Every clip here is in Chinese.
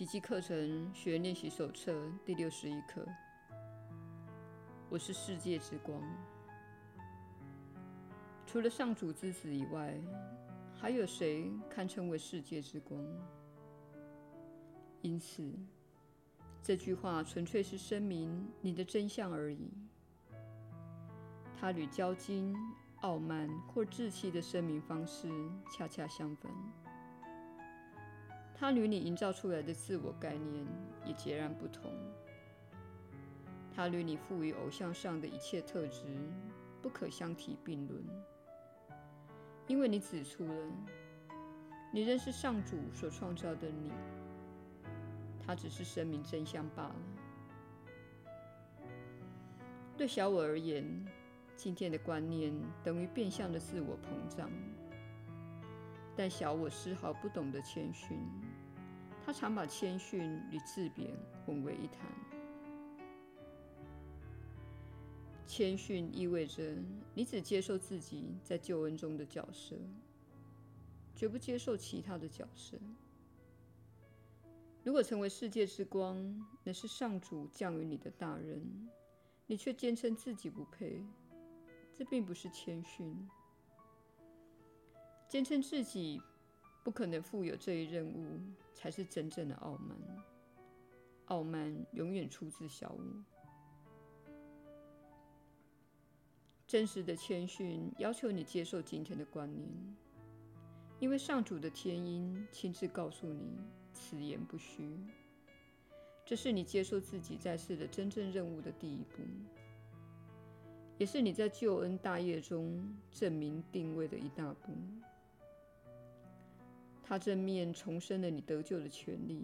奇迹课程学练习手册第六十一课。我是世界之光。除了上主之子以外，还有谁堪称为世界之光？因此，这句话纯粹是声明你的真相而已。它与骄矜、傲慢或志气的声明方式恰恰相反。他与你营造出来的自我概念也截然不同。他与你赋予偶像上的一切特质不可相提并论，因为你指出了，你仍是上主所创造的你。他只是声明真相罢了。对小我而言，今天的观念等于变相的自我膨胀，但小我丝毫不懂得谦逊。他常把谦逊与自贬混为一谈。谦逊意味着你只接受自己在救恩中的角色，绝不接受其他的角色。如果成为世界之光，那是上主降于你的大任，你却坚称自己不配，这并不是谦逊。坚称自己不可能负有这一任务，才是真正的傲慢。傲慢永远出自小我。真实的谦逊要求你接受今天的观念，因为上主的天音亲自告诉你，此言不虚。这是你接受自己在世的真正任务的第一步，也是你在救恩大业中证明定位的一大步。他正面重申了你得救的权利，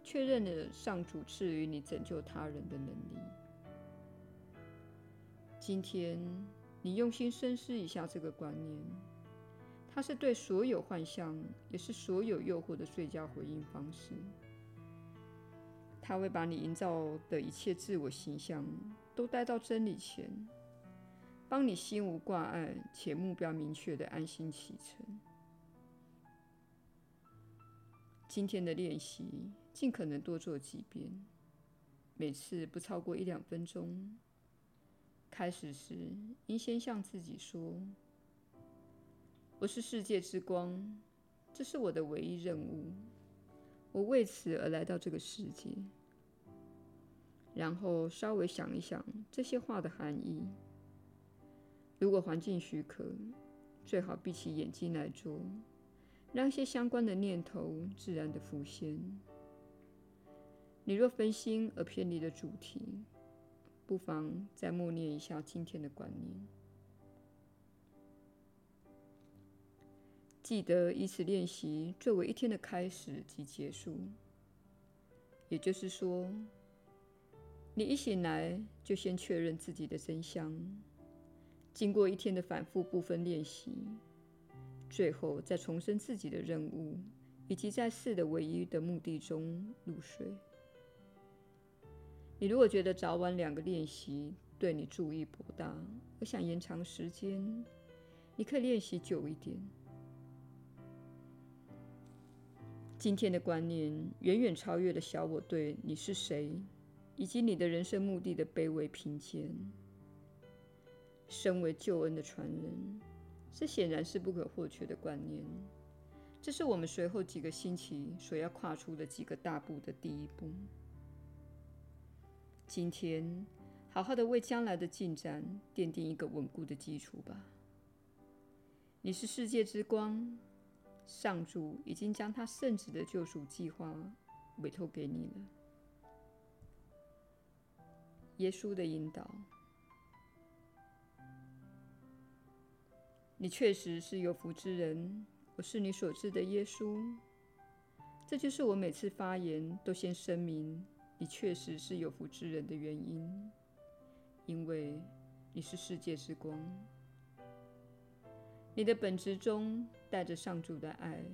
确认了上主赐予你拯救他人的能力。今天，你用心深思一下这个观念，它是对所有幻象，也是所有诱惑的最佳回应方式。它会把你营造的一切自我形象都带到真理前，帮你心无挂碍且目标明确地安心启程。今天的练习，尽可能多做几遍，每次不超过一两分钟。开始时，应先向自己说：“我是世界之光，这是我的唯一任务，我为此而来到这个世界。”然后稍微想一想这些话的含义。如果环境许可，最好闭起眼睛来做。让一些相关的念头自然地浮现。你若分心而偏离了主题，不妨再默念一下今天的观念。记得以此练习作为一天的开始及结束。也就是说，你一醒来就先确认自己的真相，经过一天的反复部分练习。最后，再重申自己的任务，以及在世的唯一的目的中入睡。你如果觉得早晚两个练习对你助益不大，而想延长时间，你可以练习久一点。今天的观念远远超越了小我对你是谁以及你的人生目的的卑微评鉴。身为救恩的传人。这显然是不可或缺的观念。这是我们随后几个星期所要跨出的几个大步的第一步。今天，好好的为将来的进展奠定一个稳固的基础吧。你是世界之光，上主已经将他圣子的救赎计划委托给你了。耶稣的引导。你确实是有福之人，我是你所知的耶稣。这就是我每次发言都先声明你确实是有福之人的原因，因为你是世界之光。你的本质中带着上主的爱，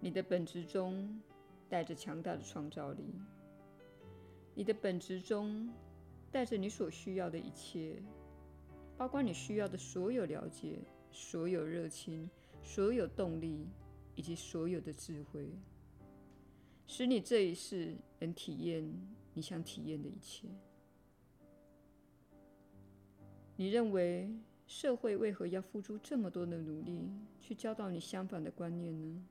你的本质中带着强大的创造力，你的本质中带着你所需要的一切。包括你需要的所有了解、所有热情、所有动力以及所有的智慧。使你这一世能体验你想体验的一切。你认为社会为何要付出这么多的努力去教导你相反的观念呢？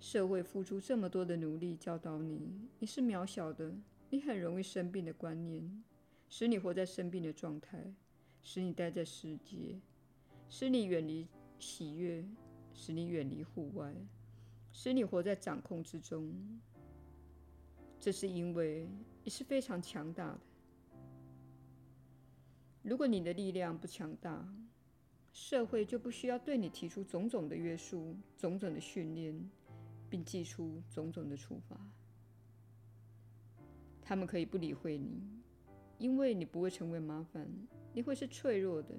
社会付出这么多的努力教导你，你是渺小的，你很容易生病的观念，使你活在生病的状态，使你待在世界，使你远离喜悦，使你远离户外，使你活在掌控之中。这是因为你是非常强大的。如果你的力量不强大，社会就不需要对你提出种种的约束、种种的训练。并祭出种种的处罚，他们可以不理会你，因为你不会成为麻烦，你会是脆弱的。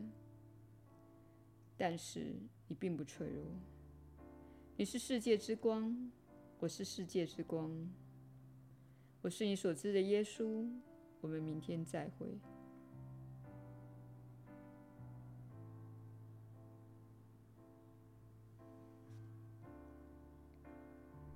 但是你并不脆弱，你是世界之光，我是世界之光，我是你所知的耶稣。我们明天再会。